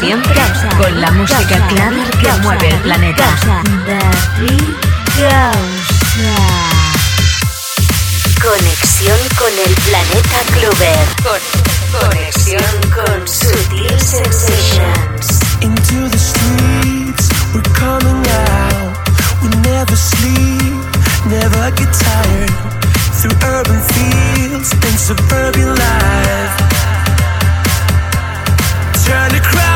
Siempre con la música clave que mueve el planeta. Conexión con el planeta Clover. conexión con Sutil Sensations. Into the streets, we're coming out. We never sleep, never get tired. Through urban fields and suburban life. Turn the crowd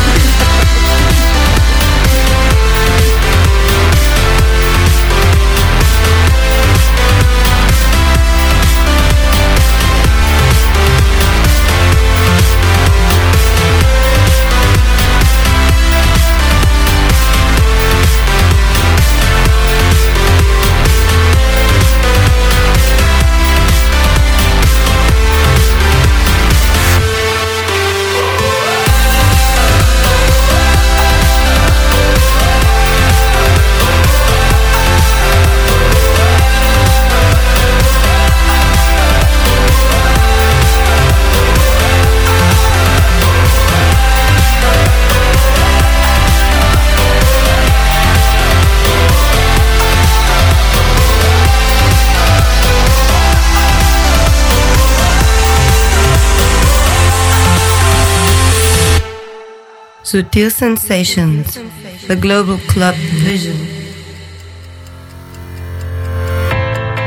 Sutil Sensations, the global club vision.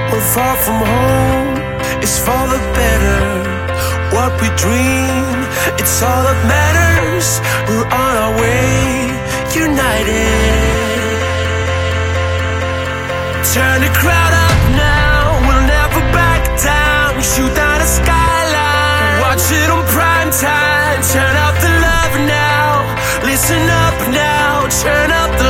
We're far from home, it's for the better. What we dream, it's all that matters. We're on our way, united. Turn the crowd up now, we'll never back down. Shoot down the skyline, watch it on prime time. Turn up listen up now, turn up the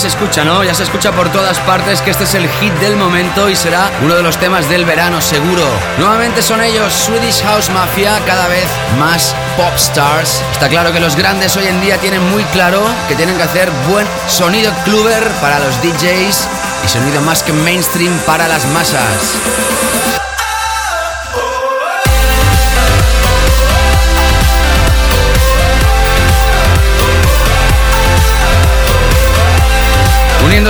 se escucha, ¿no? Ya se escucha por todas partes que este es el hit del momento y será uno de los temas del verano, seguro. Nuevamente son ellos, Swedish House Mafia, cada vez más pop stars. Está claro que los grandes hoy en día tienen muy claro que tienen que hacer buen sonido cluber para los DJs y sonido más que mainstream para las masas.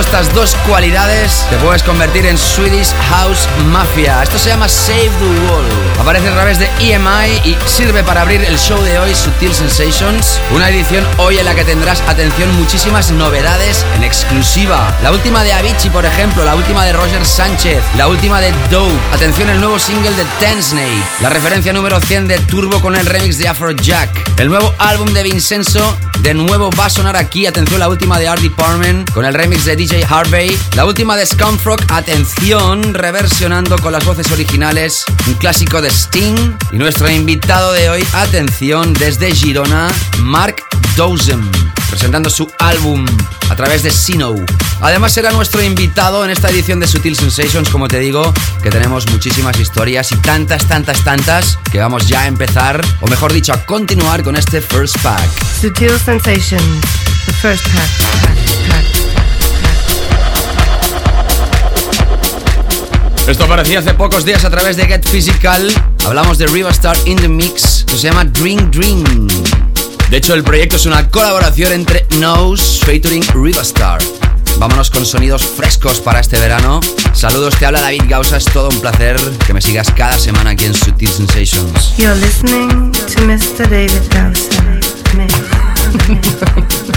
Estas dos cualidades te puedes convertir en Swedish House Mafia. Esto se llama Save the Wall. Aparece a través de EMI y sirve para abrir el show de hoy, Sutil Sensations. Una edición hoy en la que tendrás, atención, muchísimas novedades en exclusiva. La última de Avicii, por ejemplo, la última de Roger Sánchez, la última de Dope. Atención, el nuevo single de Tensnake, la referencia número 100 de Turbo con el remix de Afrojack, el nuevo álbum de Vincenzo, de nuevo va a sonar aquí, atención, la última de Art Department con el remix de DJ Harvey, la última de Scumfrog, atención, reversionando con las voces originales, un clásico de Sting y nuestro invitado de hoy, atención, desde Girona, Mark Dozen, presentando su álbum a través de Sino. Además será nuestro invitado en esta edición de Sutil Sensations, como te digo, que tenemos muchísimas historias y tantas, tantas, tantas que vamos ya a empezar, o mejor dicho, a continuar con este first pack. Sutil Sensations, the first pack. Esto aparecía hace pocos días a través de Get Physical. Hablamos de Riverstar in the Mix. Esto se llama Dream Dream. De hecho, el proyecto es una colaboración entre Nose featuring Riverstar. Vámonos con sonidos frescos para este verano. Saludos, te habla David Gausa. Es todo un placer que me sigas cada semana aquí en Sutil Sensations. You're listening to Mr. David Gausa.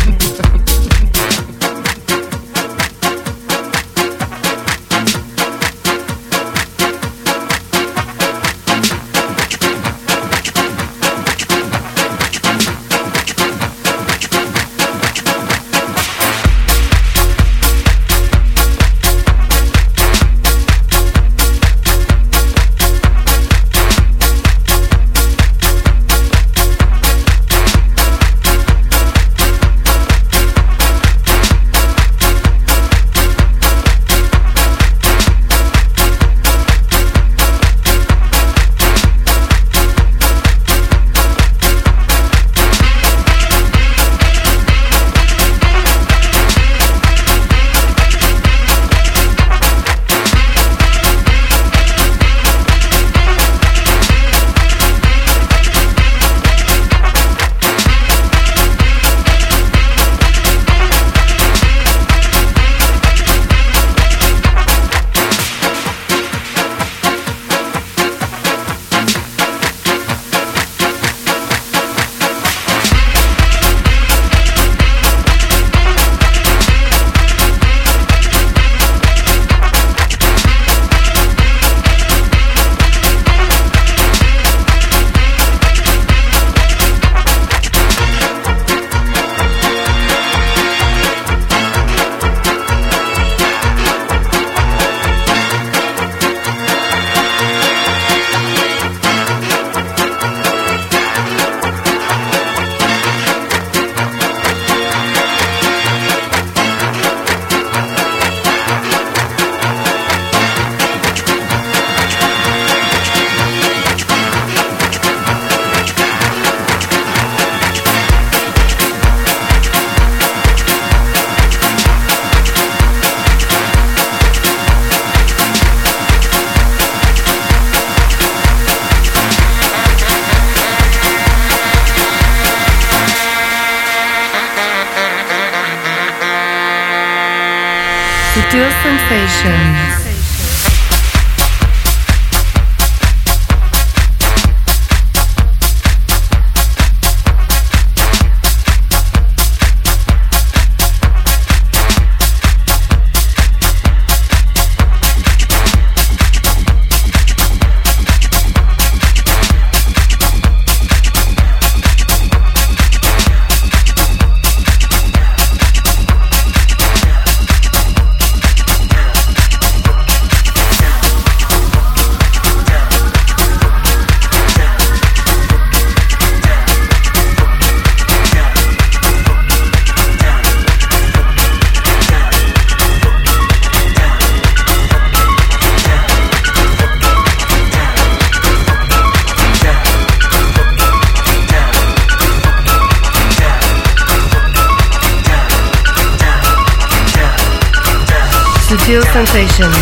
Sutil Sensations,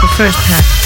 the first half.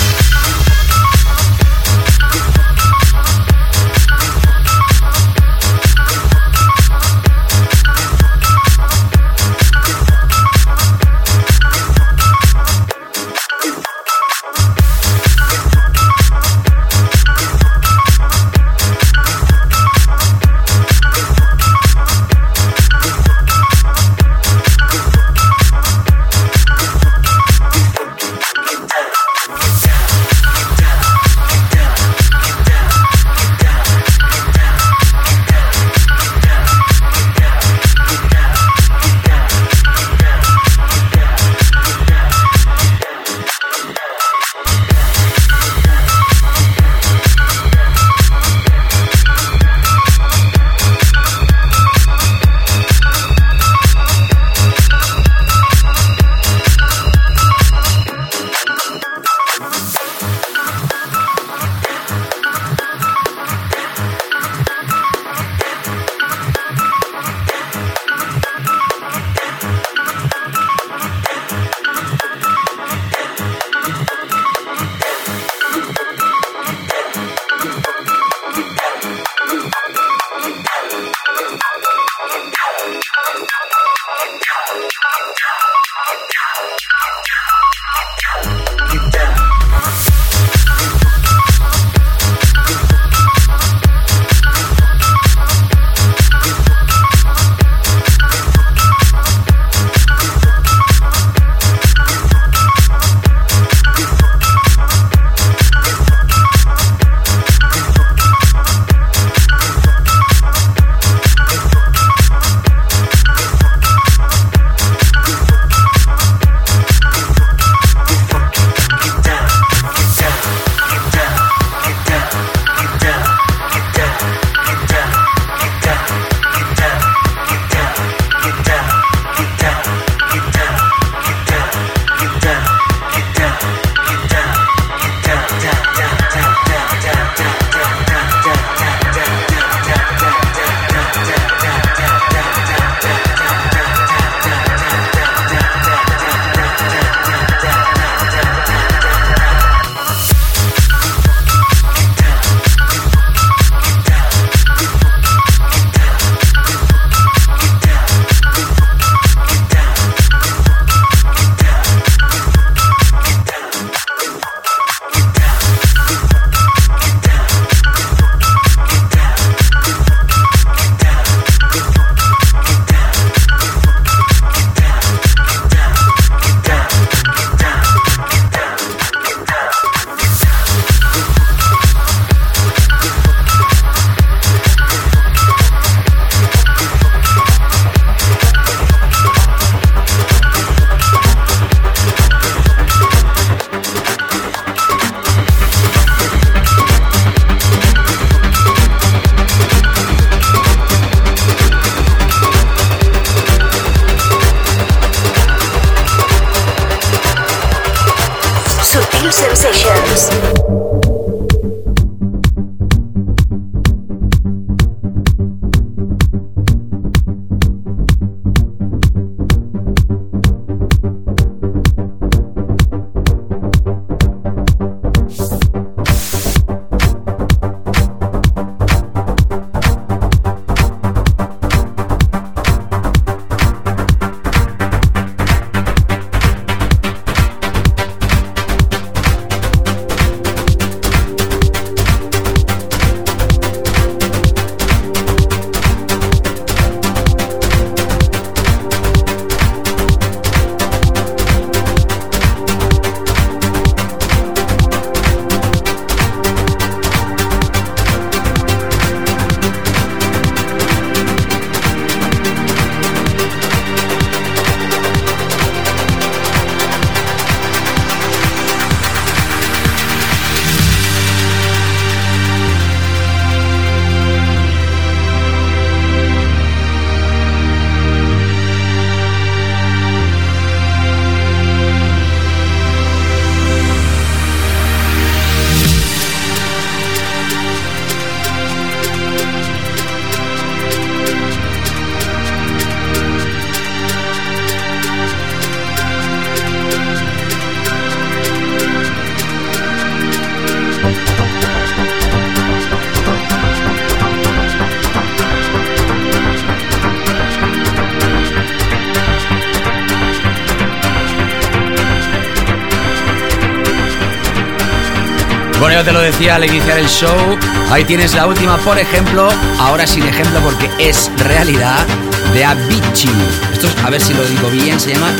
Decía al iniciar el show, ahí tienes la última, por ejemplo, ahora sin ejemplo porque es realidad, de Avicii. Esto es, a ver si lo digo bien, se llama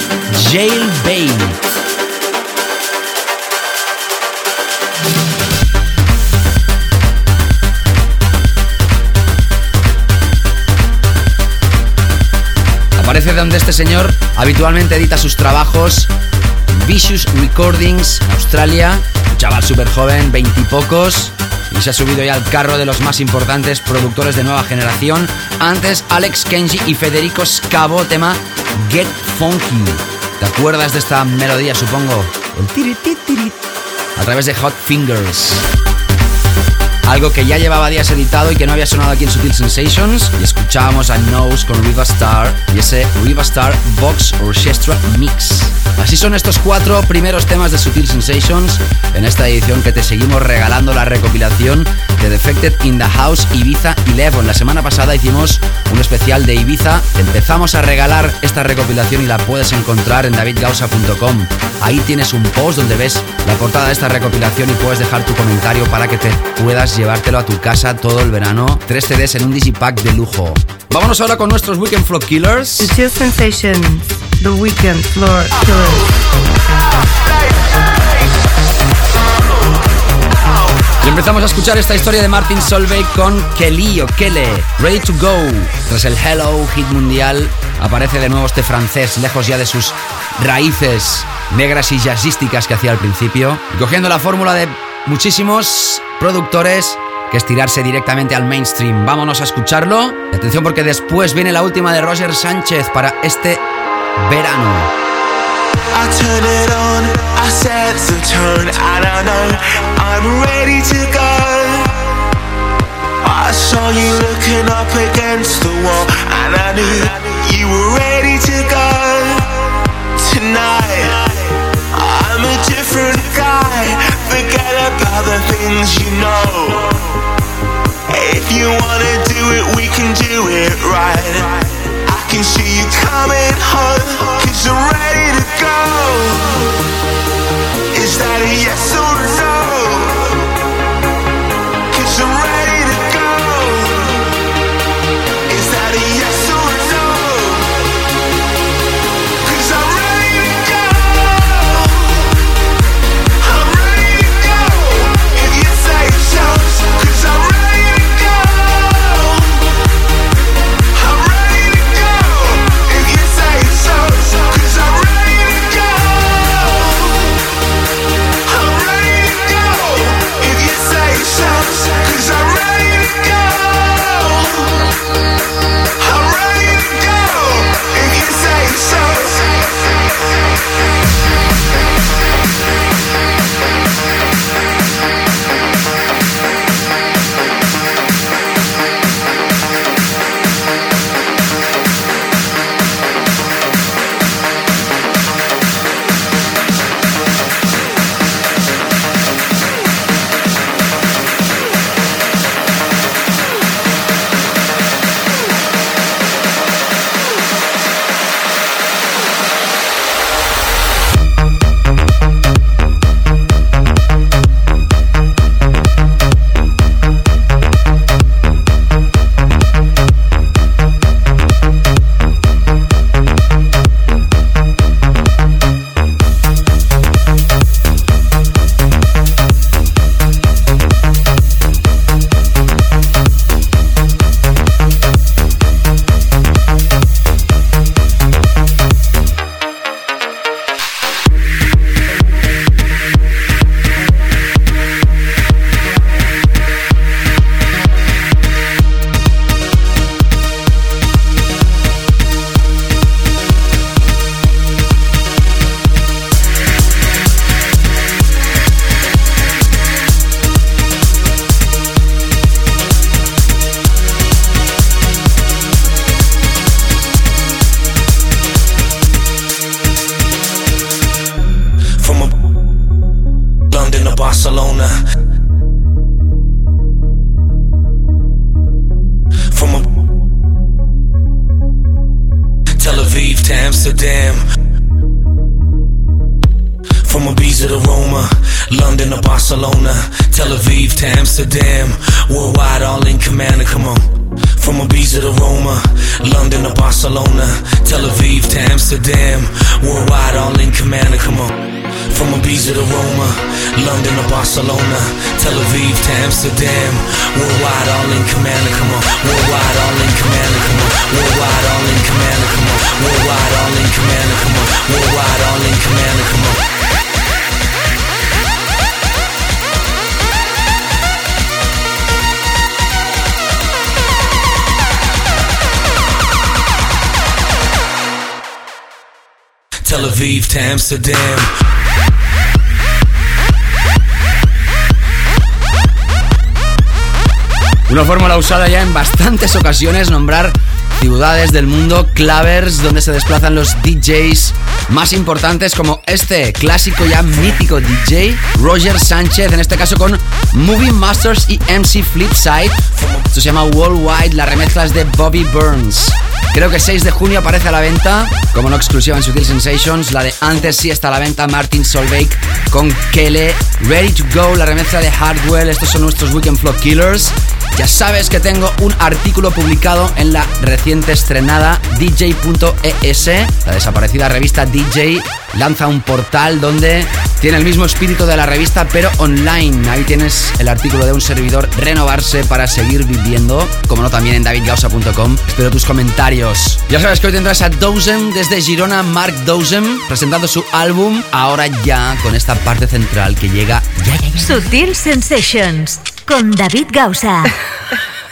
Jailbait. Aparece donde este señor habitualmente edita sus trabajos. Vicious Recordings, Australia. Un chaval súper joven, veintipocos. Y se ha subido ya al carro de los más importantes productores de nueva generación. Antes, Alex Kenji y Federico Scavo, tema Get Funky. ¿Te acuerdas de esta melodía, supongo? El tirit, A través de Hot Fingers algo que ya llevaba días editado y que no había sonado aquí en Sutil Sensations. Y escuchábamos a Nose con Riva Star y ese Riva Star Box Orchestra Mix. Así son estos cuatro primeros temas de Sutil Sensations en esta edición que te seguimos regalando la recopilación de Defected in the House Ibiza 11. La semana pasada hicimos un especial de Ibiza. Empezamos a regalar esta recopilación y la puedes encontrar en davidgausa.com. Ahí tienes un post donde ves la portada de esta recopilación y puedes dejar tu comentario para que te puedas llevártelo a tu casa todo el verano. Tres CDs en un digipack de lujo. Vámonos ahora con nuestros Weekend Floor Killers. Sensations, The Floor Killers. Y empezamos a escuchar esta historia de Martin Solveig con Kelly o Kele, Ready to Go. Tras el Hello Hit Mundial, aparece de nuevo este francés, lejos ya de sus raíces negras y jazzísticas que hacía al principio, cogiendo la fórmula de muchísimos productores que estirarse directamente al mainstream. Vámonos a escucharlo. atención porque después viene la última de Roger Sánchez para este verano. I turn it on, I set the tone, and I know I'm ready to go. I saw you looking up against the wall, and I knew you were ready to go. Tonight, I'm a different guy. Forget about the things you know. If you wanna do it, we can do it right. Can see you coming home, cause you're ready to go. Is that a yes or no? Barcelona. From Tel Aviv to Amsterdam. From Ibiza to Roma, London to Barcelona, Tel Aviv to Amsterdam. Worldwide, all in command. Come on. From Ibiza to Roma, London to Barcelona, Tel Aviv to Amsterdam. Worldwide, all in command. Come on. From Ibiza to Roma, London to Barcelona, Tel Aviv to Amsterdam, worldwide all in command. Come on. Worldwide all in command. Come on. Worldwide all in command. Come on. Worldwide all in command. Come on. Worldwide all in command. Come on. Tel Aviv to Amsterdam. Una fórmula usada ya en bastantes ocasiones, nombrar ciudades del mundo, clavers, donde se desplazan los DJs más importantes como este clásico ya mítico DJ, Roger Sánchez, en este caso con Movie Masters y MC Flipside. Esto se llama Worldwide, la remezcla es de Bobby Burns. Creo que 6 de junio aparece a la venta, como no exclusiva en Sutil Sensations. La de antes sí está a la venta, Martin Solveig con Kele. Ready to Go, la remezcla de Hardwell. Estos son nuestros Weekend Flow Killers. Ya sabes que tengo un artículo publicado en la reciente estrenada DJ.es, la desaparecida revista DJ lanza un portal donde tiene el mismo espíritu de la revista pero online. Ahí tienes el artículo de un servidor renovarse para seguir viviendo, como no también en davidgausa.com. Espero tus comentarios. Ya sabes que hoy tendrás a Dozem desde Girona, Mark Dozem, presentando su álbum, ahora ya con esta parte central que llega ya, ya, ya. Sutil Sensations con David Gausa.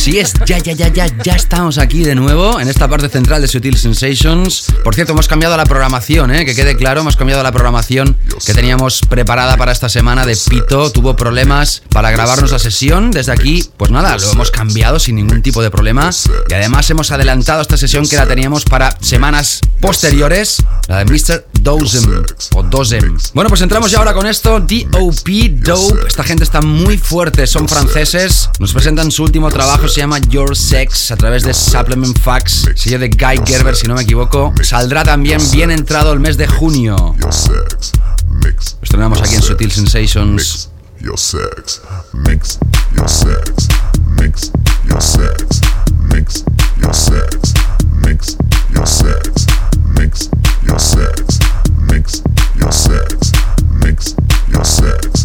Así es, ya, ya, ya, ya, ya estamos aquí de nuevo en esta parte central de Sutil Sensations. Por cierto, hemos cambiado la programación, ¿eh? que quede claro, hemos cambiado la programación que teníamos preparada para esta semana de Pito. Tuvo problemas para grabarnos la sesión. Desde aquí, pues nada, lo hemos cambiado sin ningún tipo de problema. Y además hemos adelantado esta sesión que la teníamos para semanas posteriores, la de Mr. Dozem o Dozem. Bueno, pues entramos ya ahora con esto. D.O.P. Dope. Esta gente está muy fuerte, son franceses. Nos presentan su último trabajo, se llama Your Sex, a través de Supplement Facts, sello de Guy Gerber, si no me equivoco. Saldrá también bien entrado el mes de junio. Lo estrenamos aquí en Sutil Sensations. Your sex, mix. Your sex, mix. Your sex, mix. Your sex, mix. Your sex, mix. Your sex, mix. Your sex, mix. Your sex,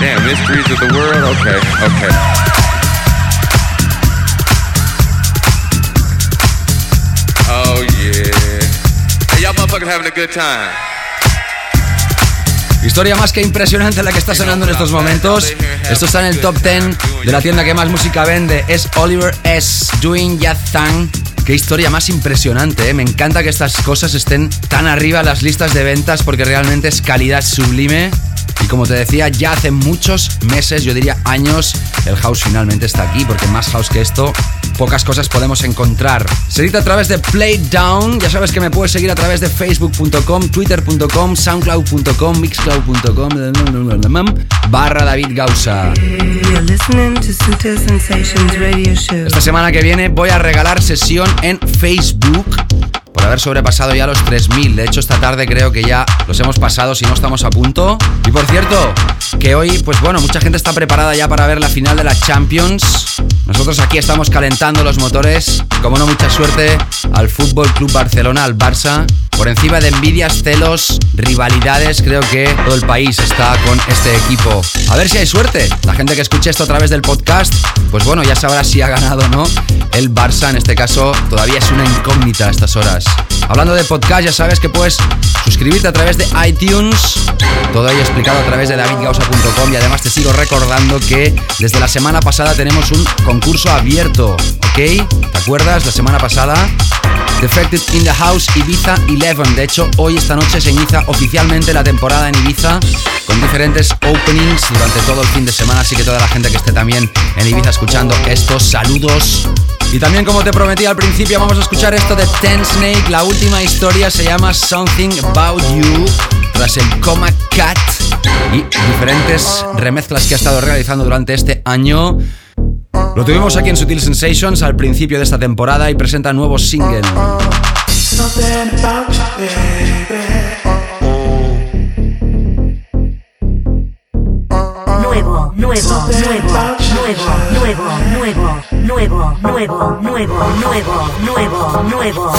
Damn, mysteries of the world? Okay, okay. Oh yeah. Hey, y'all motherfuckers having a good time. Historia más que impresionante la que está sonando en estos momentos. Esto está en el top 10 de la tienda que más música vende. Es Oliver S. Doing That Thing. Qué historia más impresionante, ¿eh? Me encanta que estas cosas estén tan arriba en las listas de ventas porque realmente es calidad sublime. Y como te decía, ya hace muchos meses, yo diría años, el house finalmente está aquí, porque más house que esto, pocas cosas podemos encontrar. Seguid a través de Playdown, ya sabes que me puedes seguir a través de facebook.com, twitter.com, soundcloud.com, mixcloud.com, barra David Gausa. Esta semana que viene voy a regalar sesión en Facebook haber sobrepasado ya los 3.000. De hecho, esta tarde creo que ya los hemos pasado, si no estamos a punto. Y por cierto, que hoy, pues bueno, mucha gente está preparada ya para ver la final de la Champions. Nosotros aquí estamos calentando los motores. Como no, mucha suerte al Fútbol Club Barcelona, al Barça. Por encima de envidias, celos, rivalidades, creo que todo el país está con este equipo. A ver si hay suerte. La gente que escuche esto a través del podcast, pues bueno, ya sabrá si ha ganado o no. El Barça, en este caso, todavía es una incógnita a estas horas. Hablando de podcast, ya sabes que puedes suscribirte a través de iTunes. Todo ello explicado a través de davidgausa.com y además te sigo recordando que desde la semana pasada tenemos un concurso abierto, ¿ok? ¿Te acuerdas? La semana pasada Defected in the House Ibiza 11. De hecho, hoy esta noche se inicia oficialmente la temporada en Ibiza con diferentes openings durante todo el fin de semana. Así que toda la gente que esté también en Ibiza escuchando estos saludos. Y también como te prometí al principio vamos a escuchar esto de Ten Snake. La última historia se llama Something About You tras el Coma Cat y diferentes remezclas que ha estado realizando durante este año. Lo tuvimos aquí en Sutil Sensations al principio de esta temporada y presenta nuevo single. Nuevo, nuevo, nuevo, nuevo, nuevo, nuevo, nuevo, nuevo, nuevo, nuevo,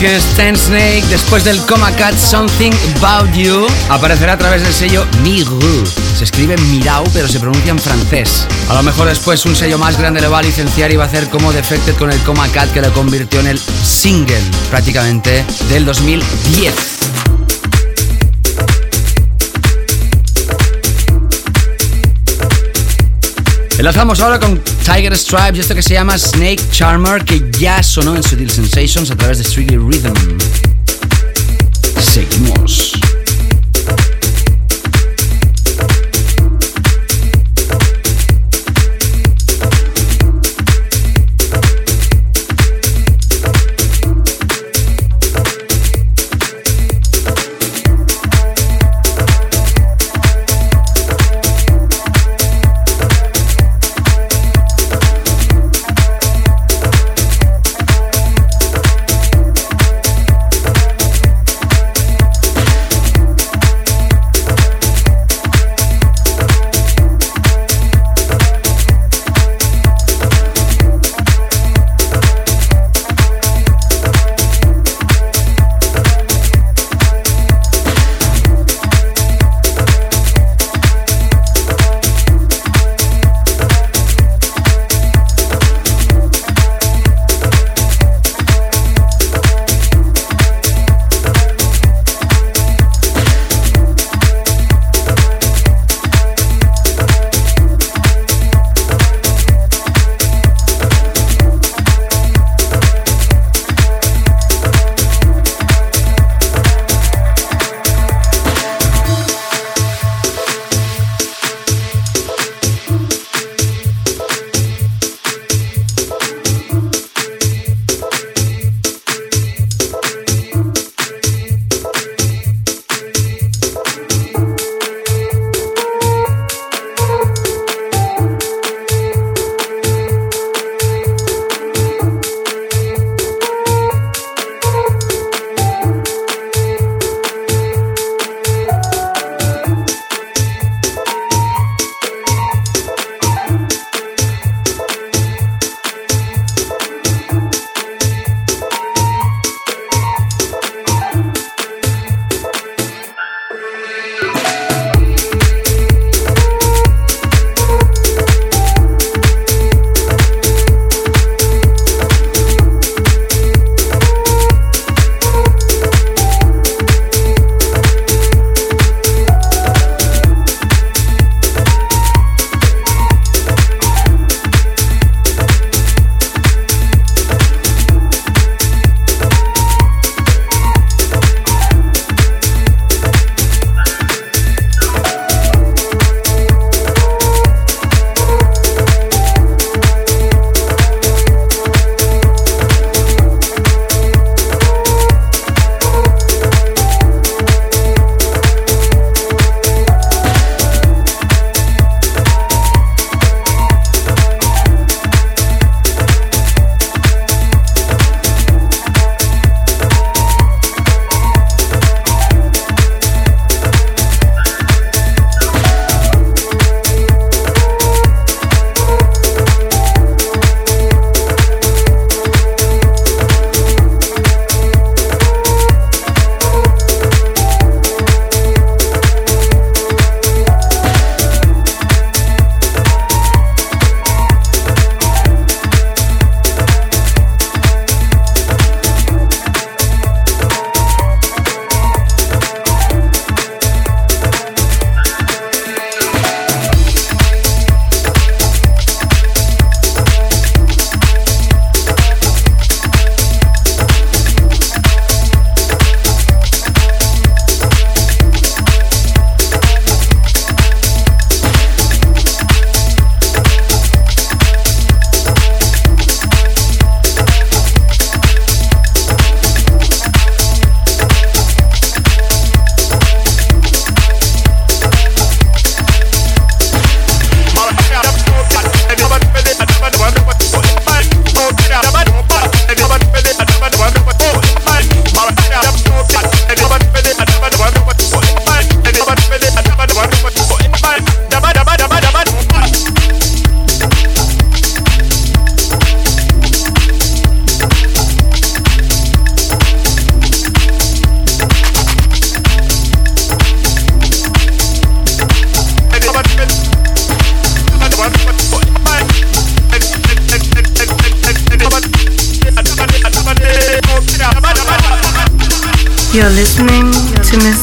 lo tienes, Ten Snake. Después del Coma Cat Something About You, aparecerá a través del sello Miru. Se escribe Mirau, pero se pronuncia en francés. A lo mejor después un sello más grande le va a licenciar y va a hacer como Defected con el Coma Cat que lo convirtió en el single prácticamente del 2010. Enlazamos ahora con Tiger Stripes y esto que se llama Snake Charmer que ya sonó en Sutil Sensations a través de Strictly Rhythm. Seguimos.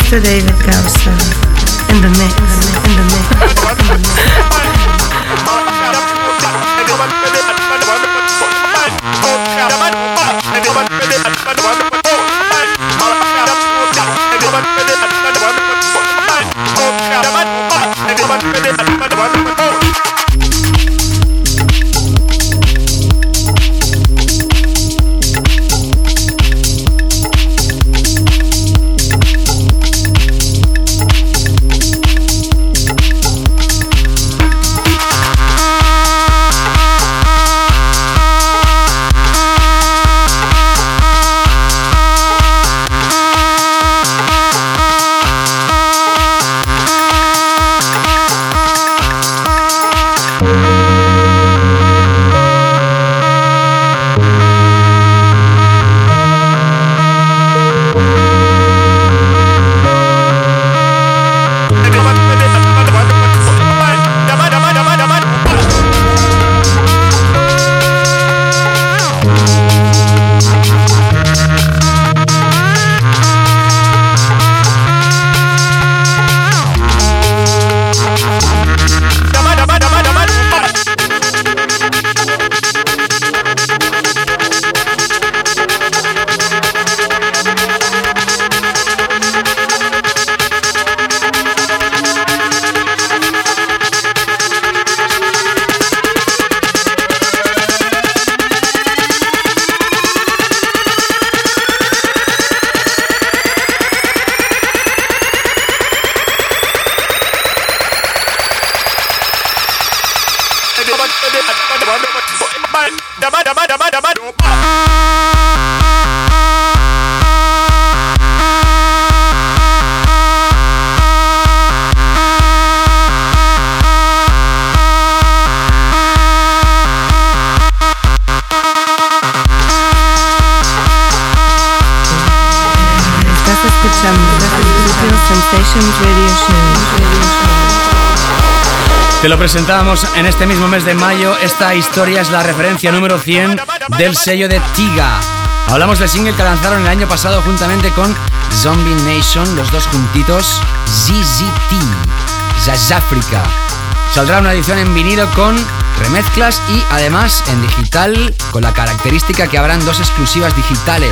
To Mr. David Gausa Presentábamos en este mismo mes de mayo. Esta historia es la referencia número 100 del sello de Tiga. Hablamos del single que lanzaron el año pasado juntamente con Zombie Nation, los dos juntitos, ZZT, Zazafrica. Saldrá una edición en vinilo con remezclas y además en digital con la característica que habrán dos exclusivas digitales.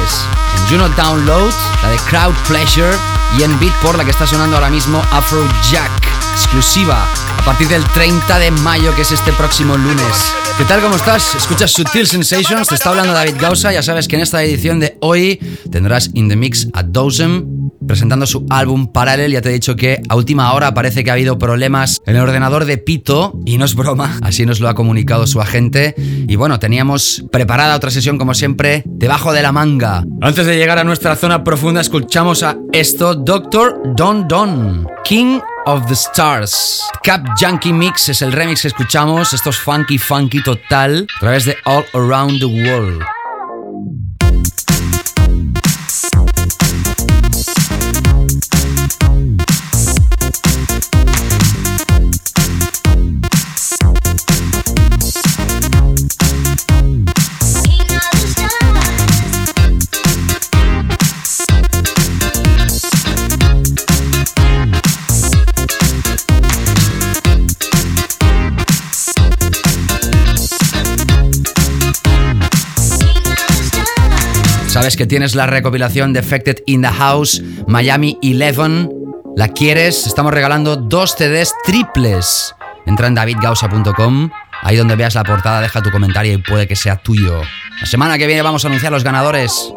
En Juno Download, la de Crowd Pleasure y en Beatport la que está sonando ahora mismo Afro Jack, exclusiva partir del 30 de mayo que es este próximo lunes. ¿Qué tal? ¿Cómo estás? Escuchas Sutil Sensations, te está hablando David Gausa, ya sabes que en esta edición de hoy tendrás In The Mix a Dozem presentando su álbum Parallel. Ya te he dicho que a última hora parece que ha habido problemas en el ordenador de Pito y no es broma, así nos lo ha comunicado su agente. Y bueno, teníamos preparada otra sesión como siempre debajo de la manga. Antes de llegar a nuestra zona profunda escuchamos a esto, Doctor Don Don, King of the Stars. Cap Junkie Mix es el remix que escuchamos. Esto es funky, funky total a través de All Around the World. Sabes que tienes la recopilación de Defected in the House Miami 11. ¿La quieres? Estamos regalando dos CDs triples. Entra en davidgausa.com, ahí donde veas la portada, deja tu comentario y puede que sea tuyo. La semana que viene vamos a anunciar los ganadores.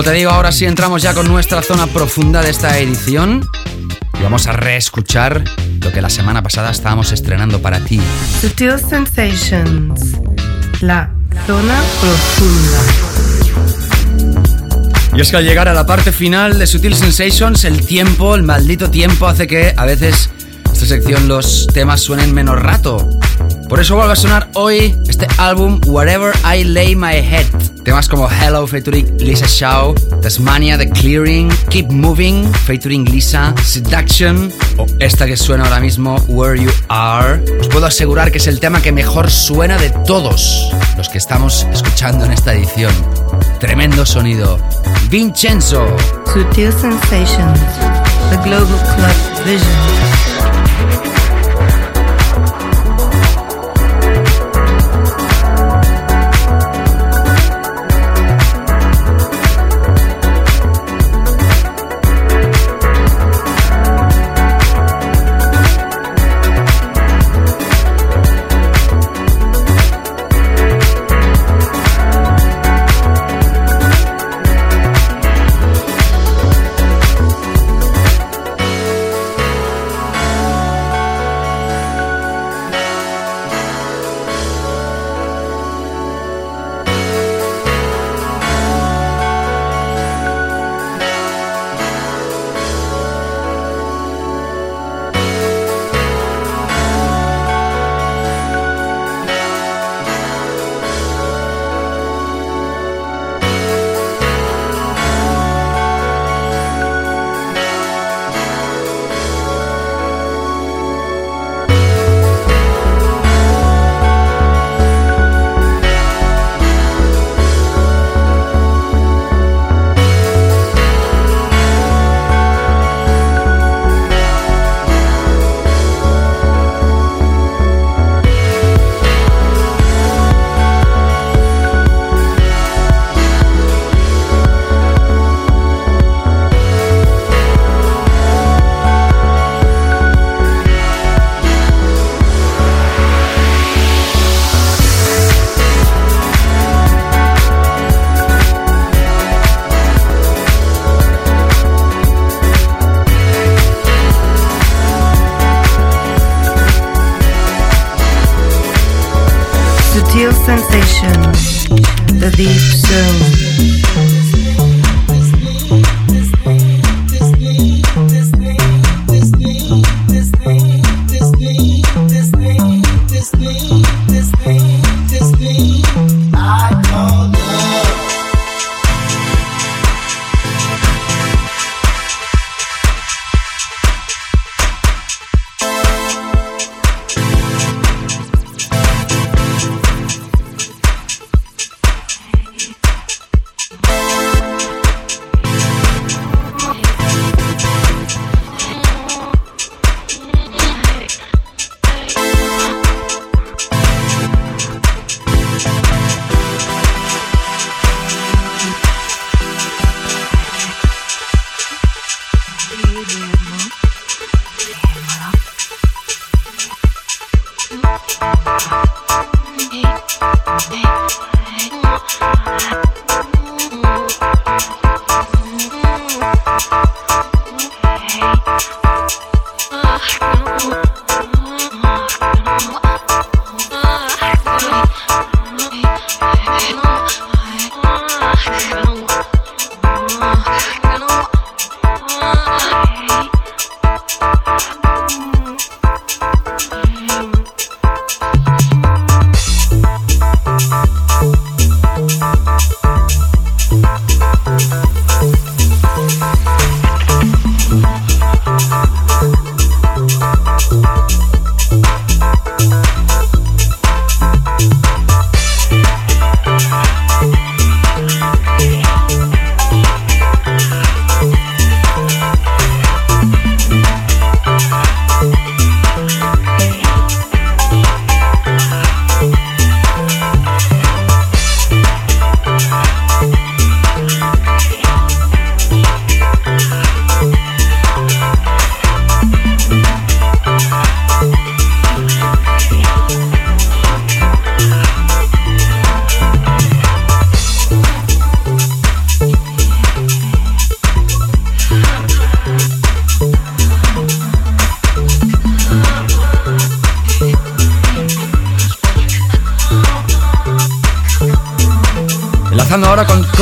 Como te digo, ahora sí entramos ya con nuestra zona profunda de esta edición y vamos a reescuchar lo que la semana pasada estábamos estrenando para ti. Sutil Sensations, la zona profunda. Y es que al llegar a la parte final de Sutil Sensations, el tiempo, el maldito tiempo, hace que a veces esta sección los temas suenen menos rato. Por eso vuelve a sonar hoy este álbum Wherever I Lay My Head. Temas como Hello featuring Lisa Shaw, Tasmania, The Clearing, Keep Moving featuring Lisa, Seduction o esta que suena ahora mismo Where You Are. Os puedo asegurar que es el tema que mejor suena de todos los que estamos escuchando en esta edición. Tremendo sonido. Vincenzo. Sutil Sensations, the Global Club Vision.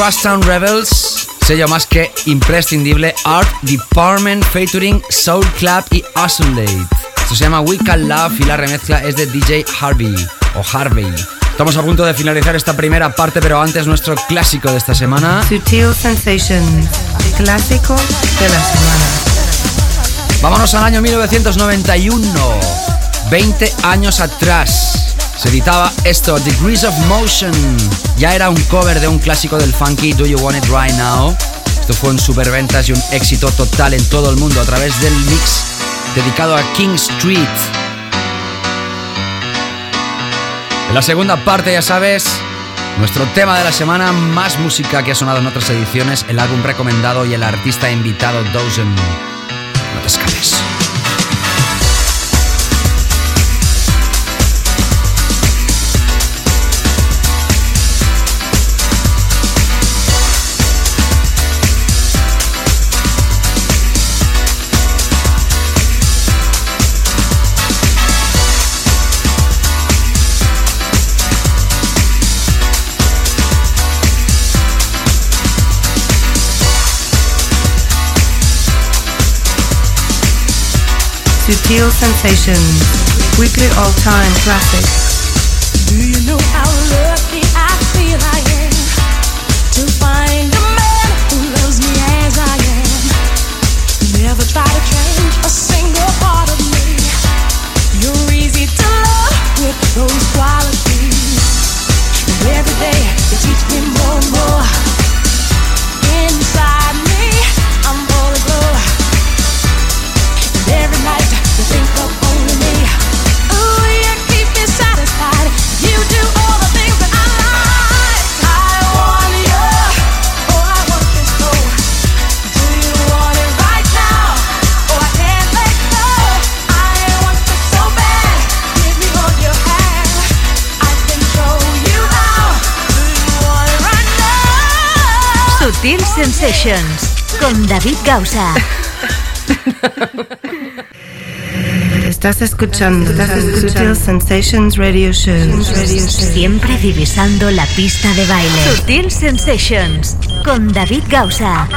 Crosstown Rebels, sello más que imprescindible, Art Department featuring Soul Club y Isolate. Esto se llama We Can Love y la remezcla es de DJ Harvey o Harvey. Estamos a punto de finalizar esta primera parte, pero antes nuestro clásico de esta semana. Sutil Sensations, clásico de la semana. Vámonos al año 1991, 20 años atrás. Se editaba esto, Degrees of Motion. Ya era un cover de un clásico del funky, Do You Want It Right Now. Esto fue un superventas y un éxito total en todo el mundo a través del mix dedicado a King Street. En la segunda parte, ya sabes, nuestro tema de la semana, más música que ha sonado en otras ediciones, el álbum recomendado y el artista invitado Dozen. No te escapes. Sutil Sensations, weekly all-time classic. Do you know how lucky I feel I am to find a man who loves me as I am? Never try to change a single part of me. You're easy to love with those qualities. Sensations con David Gausa. Estás escuchando, Sutil Sensations Radio Show. Siempre divisando la pista de baile. Sutil Sensations con David Gausa.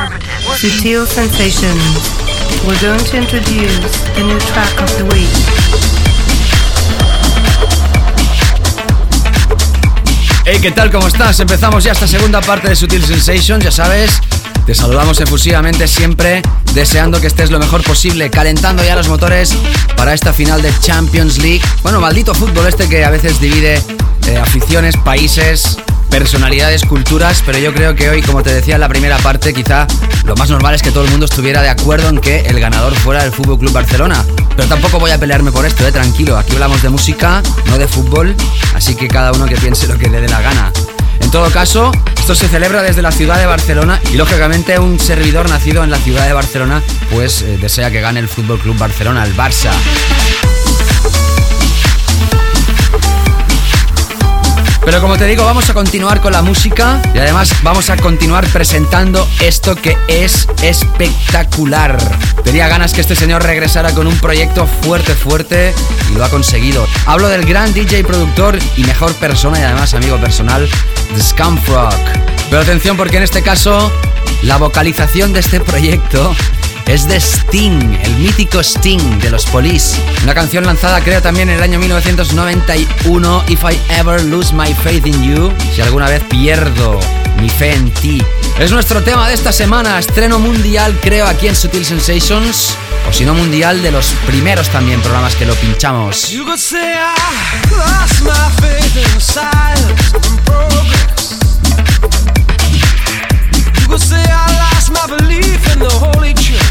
Sutil Sensations. We're going to introduce the new track of the week. Hey, ¿qué tal? ¿Cómo estás? Empezamos ya esta segunda parte de Sutil Sensations, ya sabes. Te saludamos efusivamente siempre, deseando que estés lo mejor posible, calentando ya los motores para esta final de Champions League. Bueno, maldito fútbol este que a veces divide eh, aficiones, países, personalidades, culturas, pero yo creo que hoy, como te decía en la primera parte, quizá lo más normal es que todo el mundo estuviera de acuerdo en que el ganador fuera el Fútbol Club Barcelona. Pero tampoco voy a pelearme por esto, eh, tranquilo. Aquí hablamos de música, no de fútbol, así que cada uno que piense lo que le dé la gana. En todo caso, esto se celebra desde la ciudad de Barcelona y lógicamente un servidor nacido en la ciudad de Barcelona pues eh, desea que gane el Fútbol Club Barcelona, el Barça. Pero como te digo, vamos a continuar con la música y además vamos a continuar presentando esto que es espectacular. Tenía ganas que este señor regresara con un proyecto fuerte, fuerte y lo ha conseguido. Hablo del gran DJ productor y mejor persona y además amigo personal, The Scumfrog. Pero atención porque en este caso la vocalización de este proyecto es de Sting, el mítico Sting de los Police. Una canción lanzada creo también en el año 1991, If I Ever Lose My Faith in You, si alguna vez pierdo mi fe en ti. Es nuestro tema de esta semana, estreno mundial creo aquí en Sutil Sensations, o si no mundial de los primeros también programas que lo pinchamos. You could say I lost my belief in the Holy Church.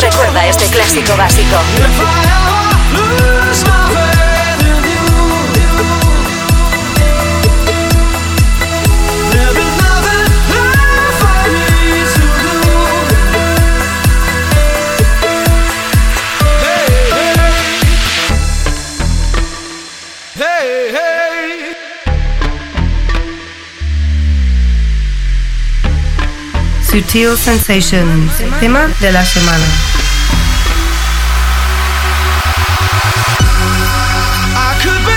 Recuerda este clásico básico. Sutil Sensations, tema de la semana. I I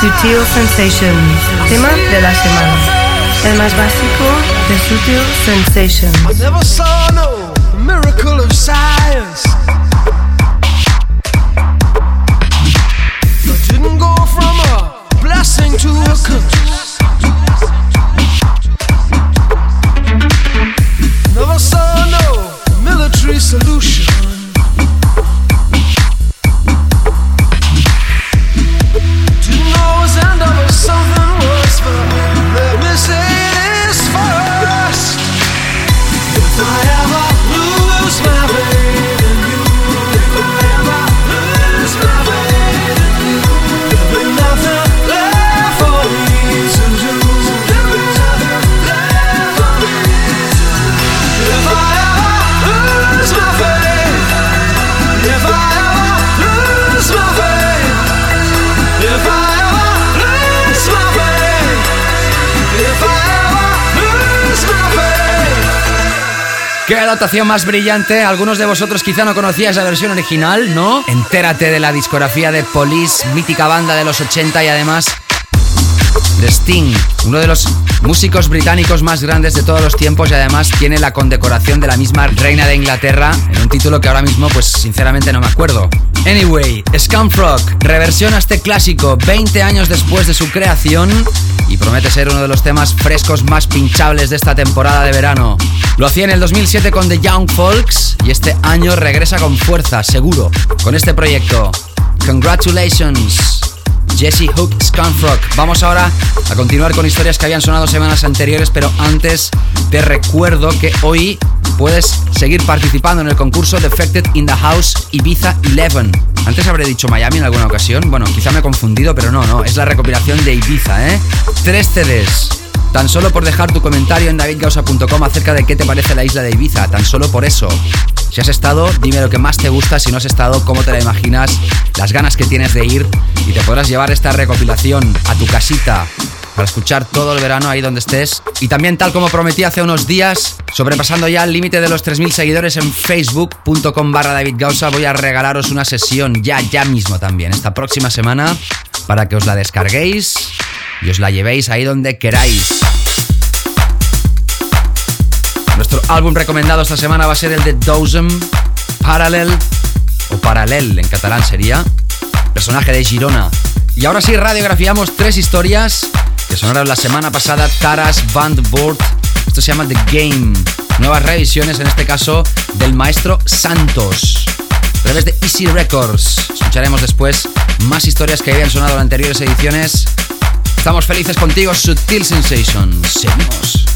Sutil Sensations, tema de la semana. El más básico de Sutil Sensations. Never saw no miracle of science. To a curse. Never saw no military solution. Faith. ¡Qué adaptación más brillante! Algunos de vosotros quizá no conocíais la versión original, ¿no? Entérate de la discografía de Police, mítica banda de los 80 y además de Sting, uno de los músicos británicos más grandes de todos los tiempos y además tiene la condecoración de la misma reina de Inglaterra en un título que ahora mismo pues sinceramente no me acuerdo. Anyway, Scumfrog reversiona este clásico 20 años después de su creación y promete ser uno de los temas frescos más pinchables de esta temporada de verano. Lo hacía en el 2007 con The Young Folks y este año regresa con fuerza, seguro, con este proyecto. Congratulations. Jesse Hook Scunfrog. Vamos ahora a continuar con historias que habían sonado semanas anteriores, pero antes te recuerdo que hoy puedes seguir participando en el concurso Defected in the House Ibiza 11. Antes habré dicho Miami en alguna ocasión. Bueno, quizá me he confundido, pero no, no. Es la recopilación de Ibiza, ¿eh? Tres CDs. Tan solo por dejar tu comentario en davidgausa.com acerca de qué te parece la isla de Ibiza. Tan solo por eso. Si has estado, dime lo que más te gusta. Si no has estado, cómo te la imaginas, las ganas que tienes de ir. Y te podrás llevar esta recopilación a tu casita para escuchar todo el verano ahí donde estés. Y también, tal como prometí hace unos días, sobrepasando ya el límite de los 3.000 seguidores en facebook.com barra David Gausa, voy a regalaros una sesión ya, ya mismo también, esta próxima semana, para que os la descarguéis y os la llevéis ahí donde queráis. Nuestro álbum recomendado esta semana va a ser el de Dozem, Parallel, o Paralel en catalán sería, personaje de Girona. Y ahora sí, radiografiamos tres historias que sonaron la semana pasada, Taras Band Board. Esto se llama The Game. Nuevas revisiones, en este caso, del maestro Santos. A través de Easy Records. Escucharemos después más historias que habían sonado en anteriores ediciones. Estamos felices contigo, Sutil Sensations. Seguimos.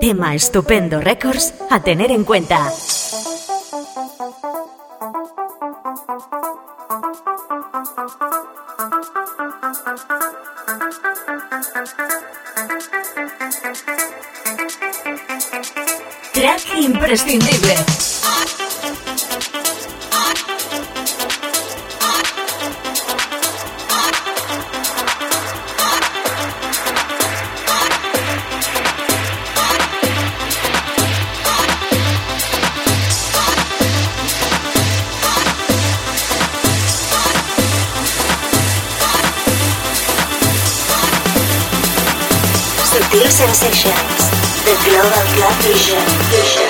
Tema Estupendo Records a tener en cuenta. Track imprescindible. Sensations, the Global Club Vision. Vision.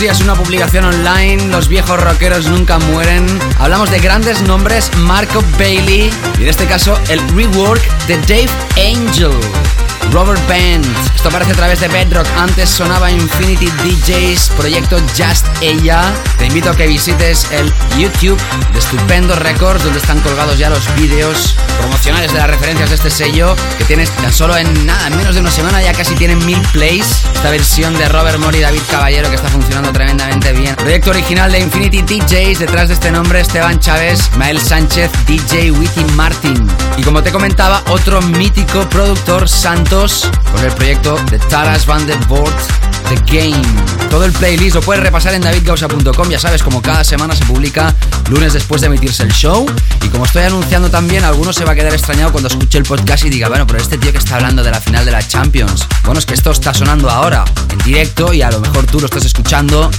Días una publicación online, los viejos rockeros nunca mueren. Hablamos de grandes nombres, Marco Bailey y en este caso el rework de Dave Angel. Robert Band. Esto aparece a través de Bedrock. Antes sonaba Infinity DJs, proyecto Just Ella. Te invito a que visites el YouTube de Estupendo Records, donde están colgados ya los vídeos promocionales de las referencias de este sello, que tienes tan solo en nada, en menos de una semana ya casi tienen mil plays. Esta versión de Robert Mori y David Caballero que está funcionando tremendamente bien. Proyecto original de Infinity DJs, detrás de este nombre Esteban Chávez, Mael Sánchez, DJ Witty Martin. Y como te comentaba, otro mítico productor Santos con el proyecto de Taras Van der Voort The Game. Todo el playlist lo puedes repasar en davidgausa.com. Ya sabes, como cada semana se publica lunes después de emitirse el show. Y como estoy anunciando también, alguno se va a quedar extrañado cuando escuche el podcast y diga, bueno, pero este tío que está hablando de la final de la Champions. Bueno, es que esto está sonando ahora, en directo, y a lo mejor tú lo estás escuchando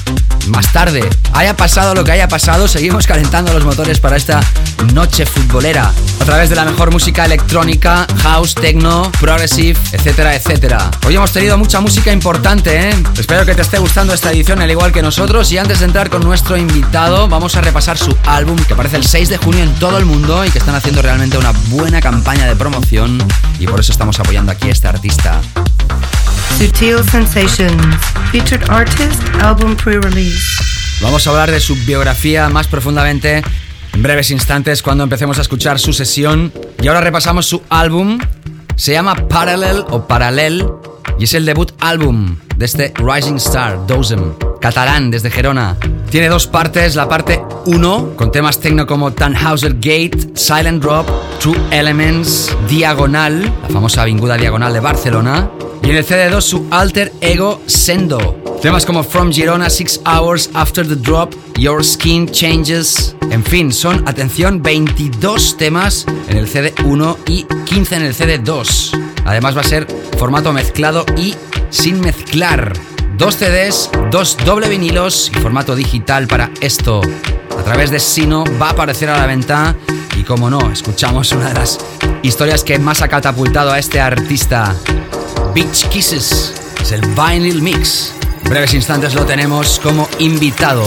más tarde. Haya pasado lo que haya pasado, seguimos calentando los motores para esta noche futbolera. A través de la mejor música electrónica, house, techno, progressive, etcétera, etcétera. Hoy hemos tenido mucha música importante, ¿eh? Espero que te esté gustando esta edición al igual que nosotros y antes de entrar con nuestro invitado vamos a repasar su álbum que aparece el 6 de junio en todo el mundo y que están haciendo realmente una buena campaña de promoción y por eso estamos apoyando aquí a este artista. Sutil Sensations. Featured artist, album pre-release. Vamos a hablar de su biografía más profundamente en breves instantes cuando empecemos a escuchar su sesión y ahora repasamos su álbum. Se llama Parallel o Paralel y es el debut álbum de este Rising Star, Dozem, catalán desde Gerona. Tiene dos partes, la parte 1 con temas techno como Tannhauser Gate, Silent Drop, True Elements, Diagonal, la famosa avinguda Diagonal de Barcelona, Y en el CD2 su alter ego Sendo. Temas como From Girona, Six Hours After the Drop, Your Skin Changes. En fin, son, atención, 22 temas en el CD1 y 15 en el CD2. Además va a ser formato mezclado y sin mezclar. Dos CDs, dos doble vinilos y formato digital para esto. A través de Sino va a aparecer a la venta y como no, escuchamos una de las historias que más ha catapultado a este artista. Beach Kisses es el Vinyl Mix. En breves instantes lo tenemos como invitado.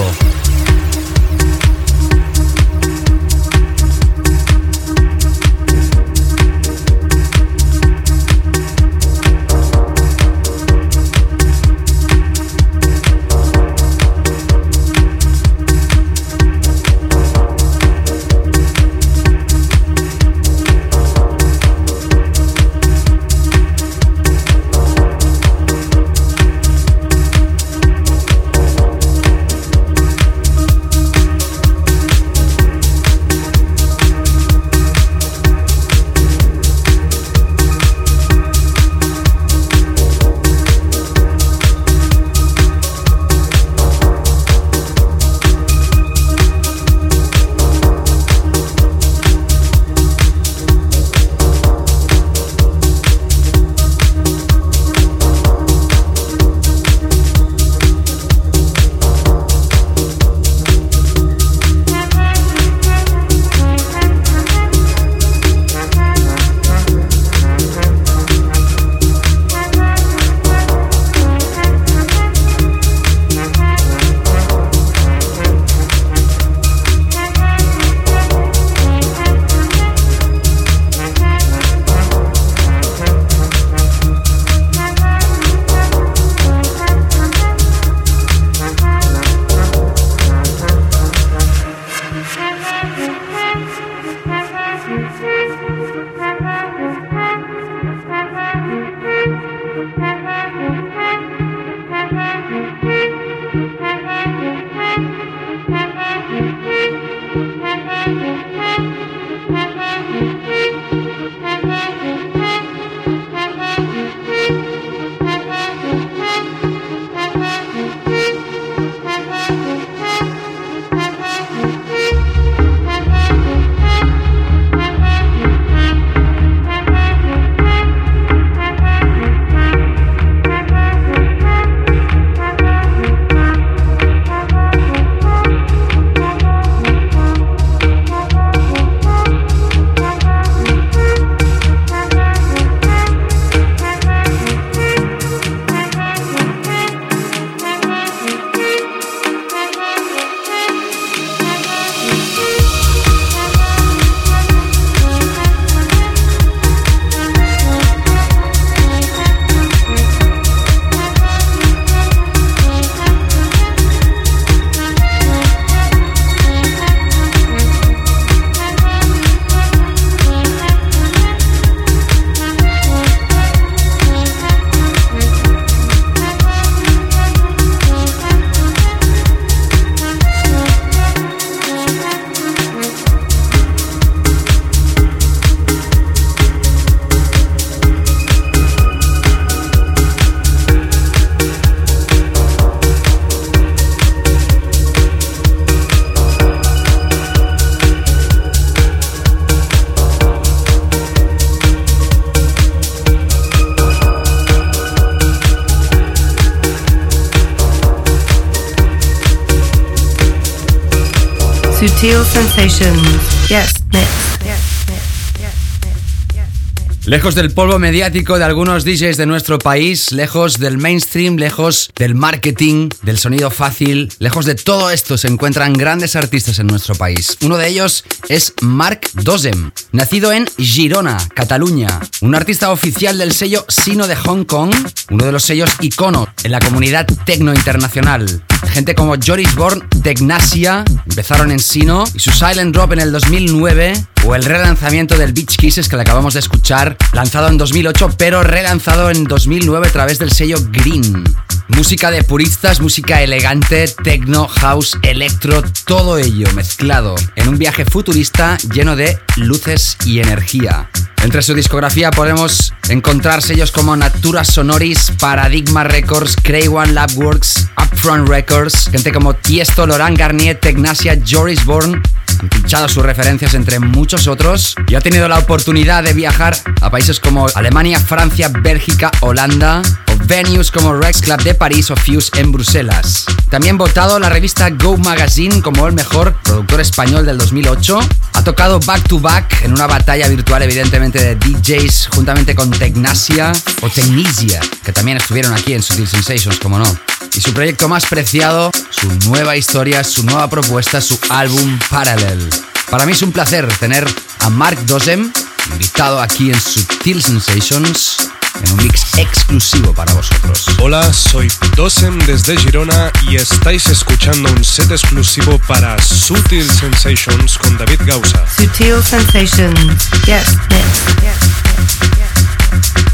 Lejos del polvo mediático de algunos DJs de nuestro país, lejos del mainstream, lejos del marketing, del sonido fácil, lejos de todo esto se encuentran grandes artistas en nuestro país. Uno de ellos es Marc Dosem, nacido en Girona, Cataluña, un artista oficial del sello Sino de Hong Kong, uno de los sellos iconos en la comunidad tecno internacional. Gente como Joris Born, Tegnasia, empezaron en Sino y su Silent Drop en el 2009 o el relanzamiento del Beach Kisses que le acabamos de escuchar, lanzado en 2008 pero relanzado en 2009 a través del sello Green. Música de puristas, música elegante, techno, house, electro, todo ello mezclado en un viaje futurista lleno de luces y energía. Entre su discografía podemos encontrar sellos como Natura Sonoris, Paradigma Records, Cray One Labworks, Upfront Records, gente como Tiesto, Laurent Garnier, Tegnasia, Joris Bourne pinchado sus referencias entre muchos otros y ha tenido la oportunidad de viajar a países como Alemania, Francia, Bélgica, Holanda o venues como Rex Club de París o Fuse en Bruselas. También votado la revista Go Magazine como el mejor productor español del 2008. Ha tocado back to back en una batalla virtual evidentemente de DJs juntamente con Tegnasia o Technisia, que también estuvieron aquí en Sutil Sensations, como no. Y su proyecto más preciado, su nueva historia, su nueva propuesta, su álbum Parallel. Para mí es un placer tener a Mark Dosem invitado aquí en Sutil Sensations en un mix exclusivo para vosotros. Hola, soy Dosem desde Girona y estáis escuchando un set exclusivo para Sutil Sensations con David Gausa. Sutil Sensations. Yes, yes, yes. Sutil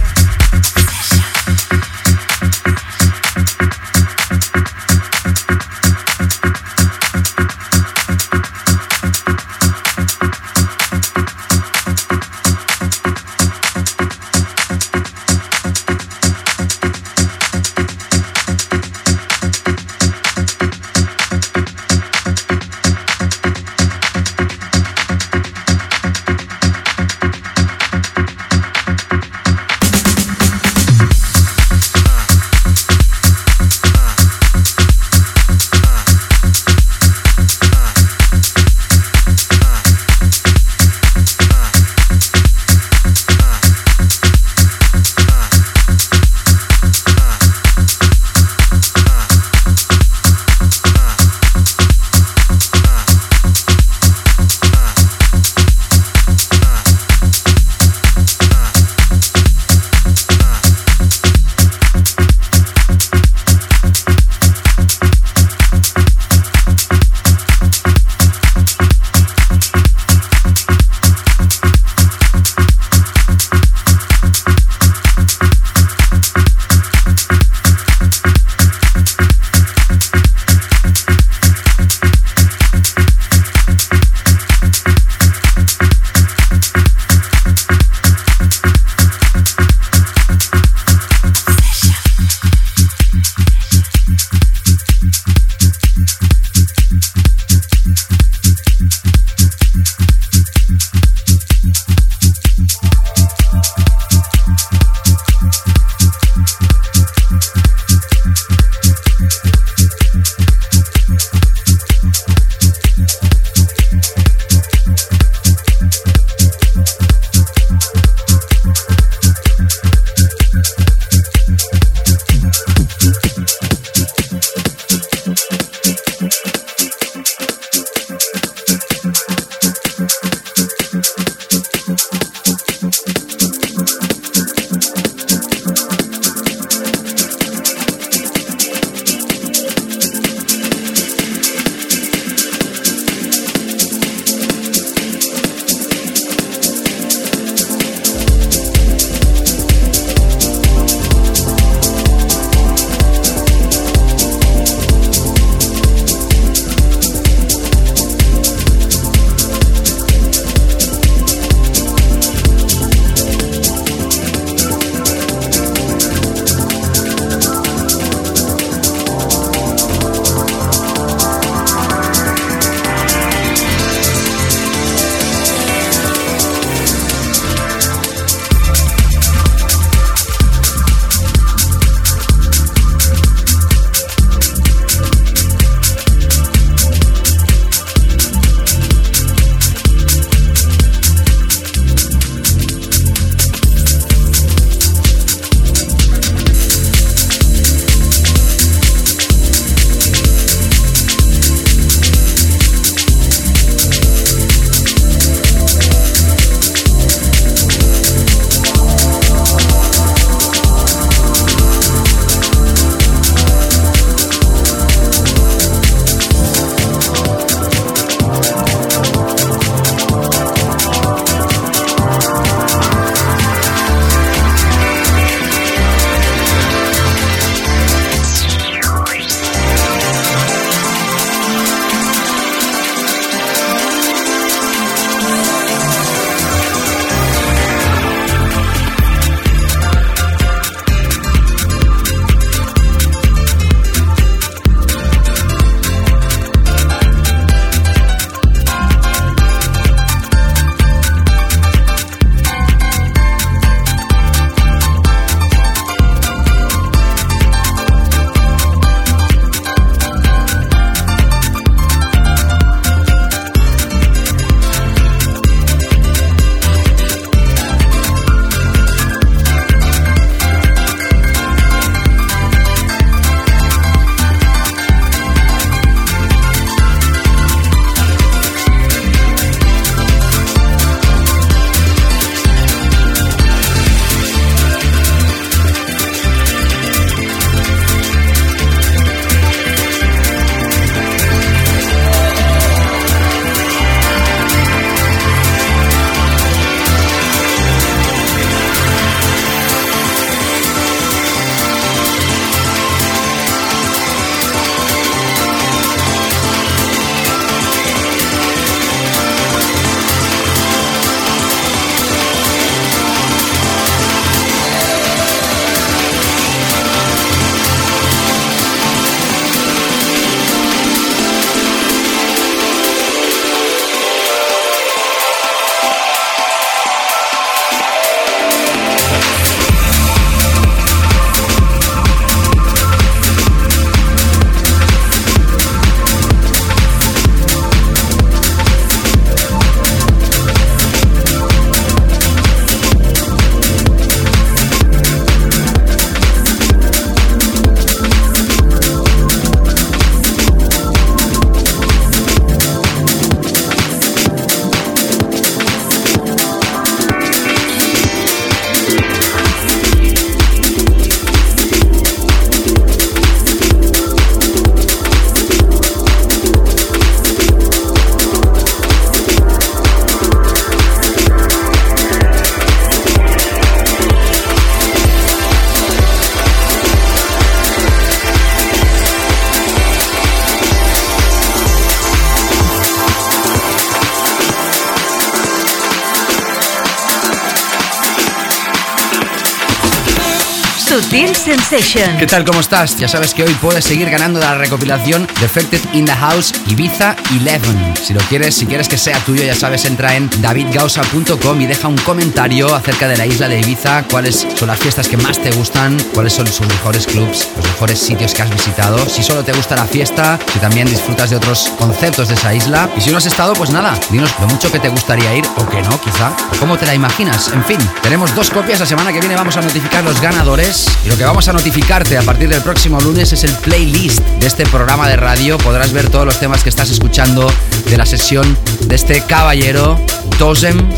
Sensations. ¿Qué tal? ¿Cómo estás? Ya sabes que hoy puedes seguir ganando la recopilación Defected in the House Ibiza 11. Si lo quieres, si quieres que sea tuyo, ya sabes, entra en davidgausa.com y deja un comentario acerca de la isla de Ibiza, cuáles son las fiestas que más te gustan, cuáles son sus mejores clubs, los mejores sitios que has visitado. Si solo te gusta la fiesta, si también disfrutas de otros conceptos de esa isla. Y si no has estado, pues nada, dinos lo mucho que te gustaría ir o que no, quizá. O cómo te la imaginas. En fin, tenemos dos copias. La semana que viene vamos a notificar los ganadores. Y lo que vamos a notificarte a partir del próximo lunes es el playlist de este programa de radio. Podrás ver todos los temas que estás escuchando de la sesión de este caballero, Dosem,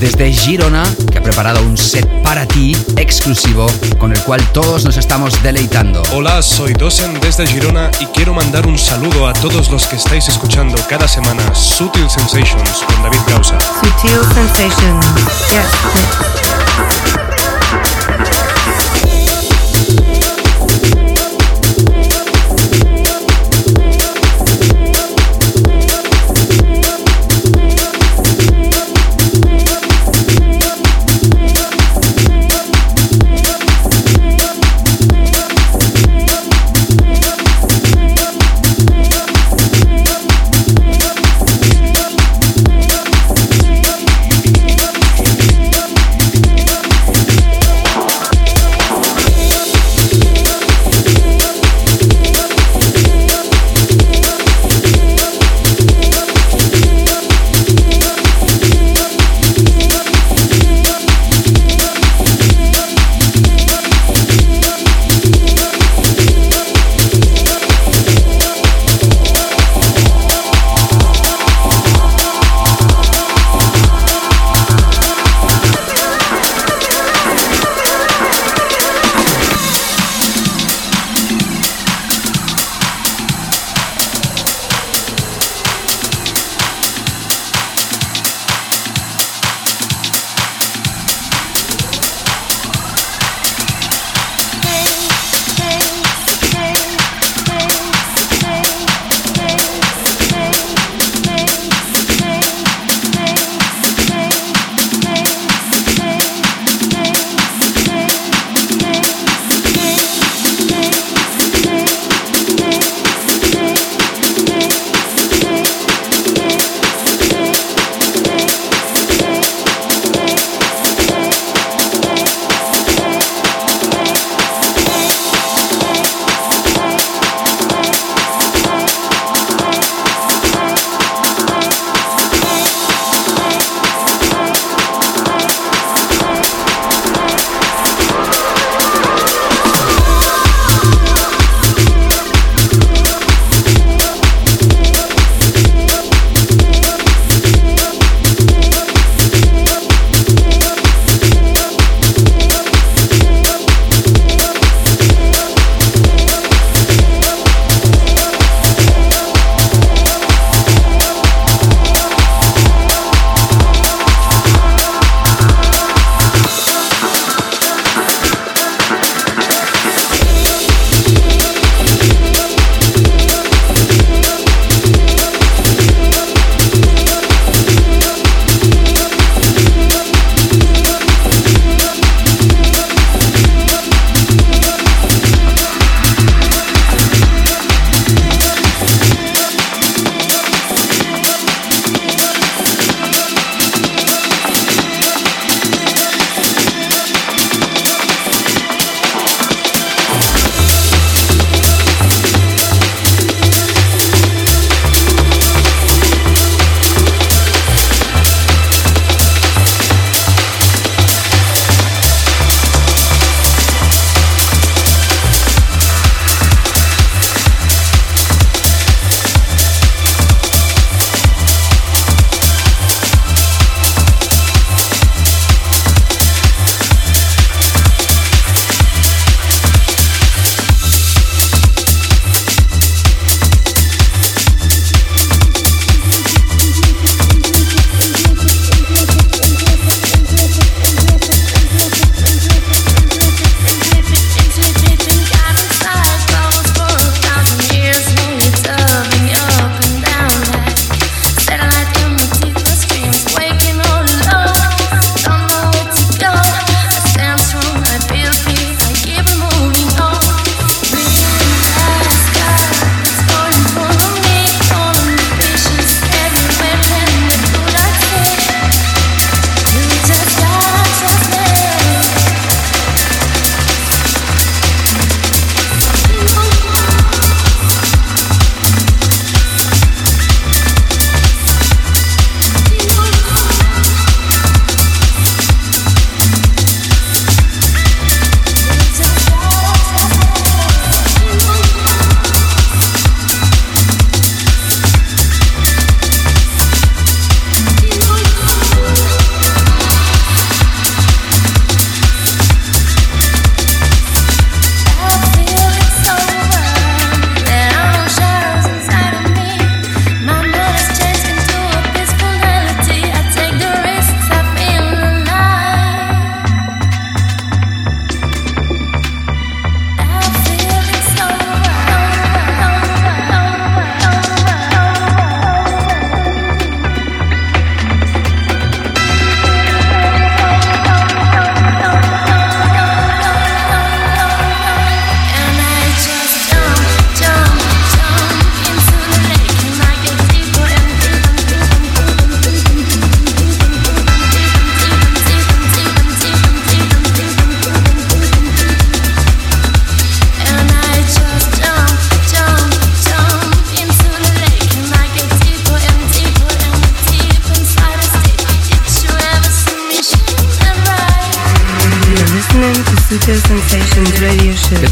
desde Girona, que ha preparado un set para ti exclusivo con el cual todos nos estamos deleitando. Hola, soy Dosen desde Girona y quiero mandar un saludo a todos los que estáis escuchando cada semana Sutil Sensations con David Causa. Sutil Sensations. Yes.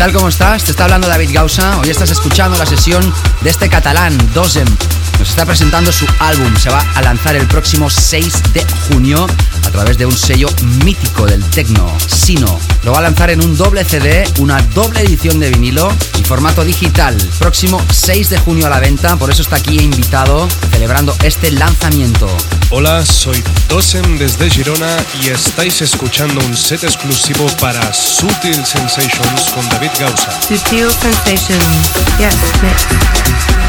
Tal? ¿Cómo estás? Te está hablando David Gausa. Hoy estás escuchando la sesión de este catalán, Dosem. Nos está presentando su álbum. Se va a lanzar el próximo 6 de junio a través de un sello mítico del techno, Sino. Lo va a lanzar en un doble CD, una doble edición de vinilo y formato digital. Próximo 6 de junio a la venta, por eso está aquí invitado celebrando este lanzamiento. Hola, soy Dosem desde Girona y estáis escuchando un set exclusivo para Sutil Sensations con David Gausa. Sutil Sensations. Yes, mix.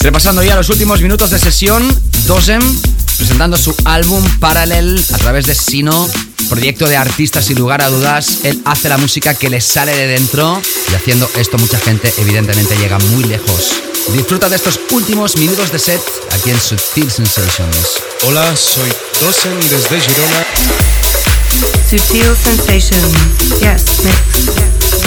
Repasando ya los últimos minutos de sesión, Dosem presentando su álbum Parallel a través de Sino, proyecto de artistas sin lugar a dudas. Él hace la música que le sale de dentro y haciendo esto mucha gente evidentemente llega muy lejos. Disfruta de estos últimos minutos de set aquí en Sutil Sensations. Hola, soy Dosem desde Girona. Sutil Sensations. Yes, mix.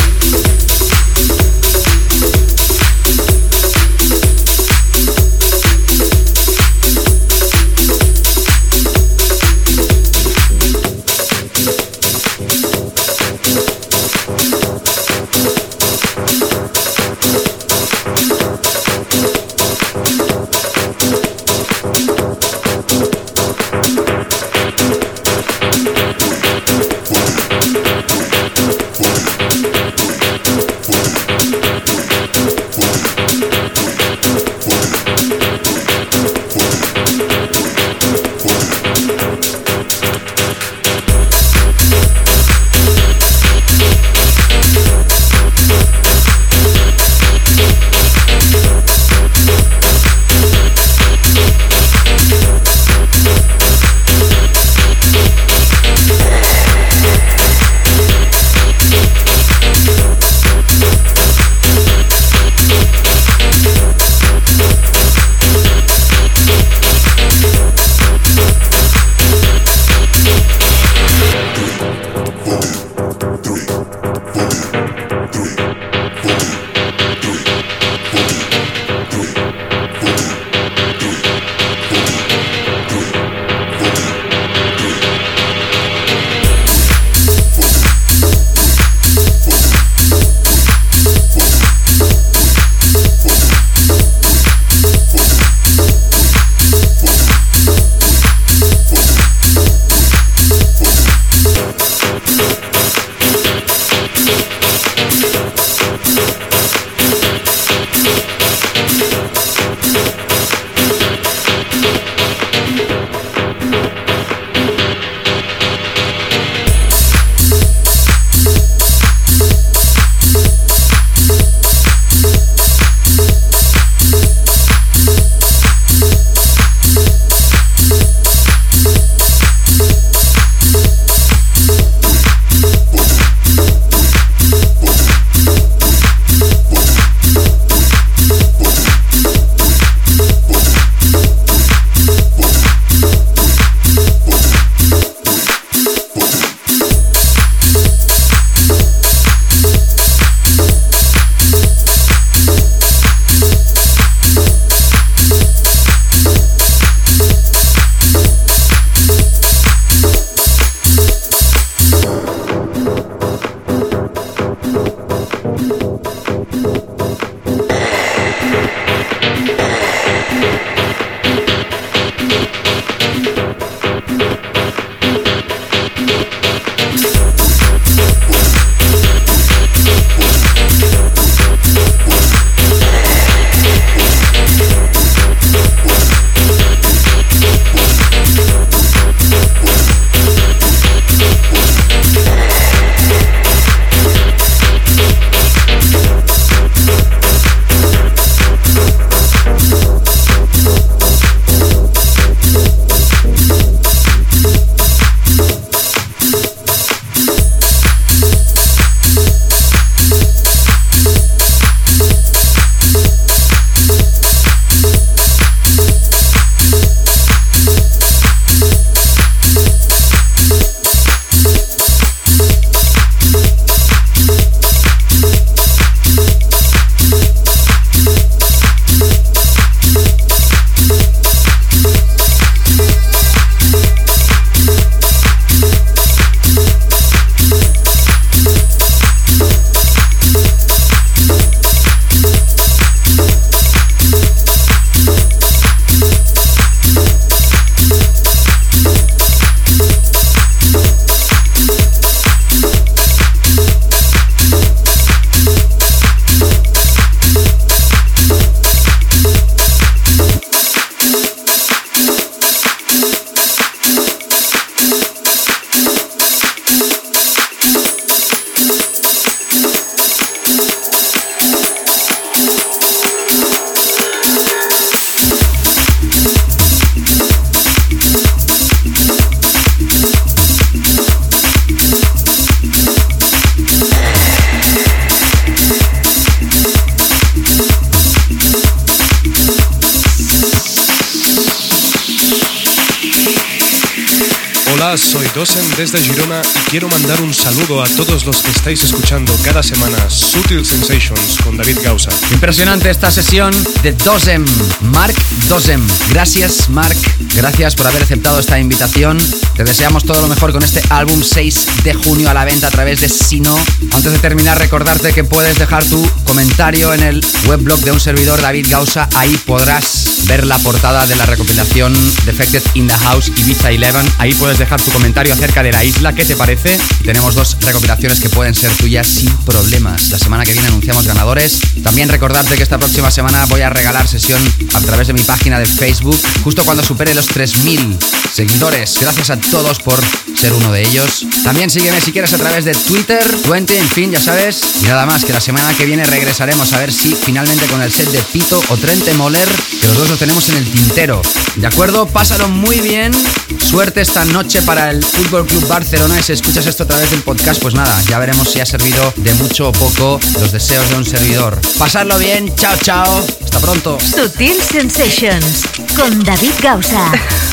Todos los que estáis escuchando cada semana Sutil Sensations con David Gausa. Impresionante esta sesión de Dosem, Mark Dosem. Gracias, Mark. Gracias por haber aceptado esta invitación. Te deseamos todo lo mejor con este álbum 6 de junio a la venta a través de Sino. Antes de terminar, recordarte que puedes dejar tu comentario en el webblog de un servidor David Gausa. Ahí podrás ver la portada de la recopilación Defected in the House Ibiza 11. Ahí puedes dejar tu comentario acerca de la isla. ¿Qué te parece? Tenemos dos recopilaciones que pueden ser tuyas sin problemas. La semana que viene anunciamos ganadores. También recordarte que esta próxima semana voy a regalar sesión a través de mi página de Facebook, justo cuando supere los 3.000 seguidores. Gracias a todos por ser uno de ellos. También sígueme si quieres a través de Twitter, 20, en fin, ya sabes. Y nada más, que la semana que viene regresaremos a ver si finalmente con el set de Pito o Trente Moller, que los dos lo tenemos en el tintero. ¿De acuerdo? Pásalo muy bien. Suerte esta noche para el Fútbol Club Barcelona. Y si escuchas esto a través del podcast, pues nada, ya veremos si ha servido de mucho o poco los deseos de un servidor. Pasarlo bien, chao, chao. Hasta pronto. Sutil Sensations con David Gausa.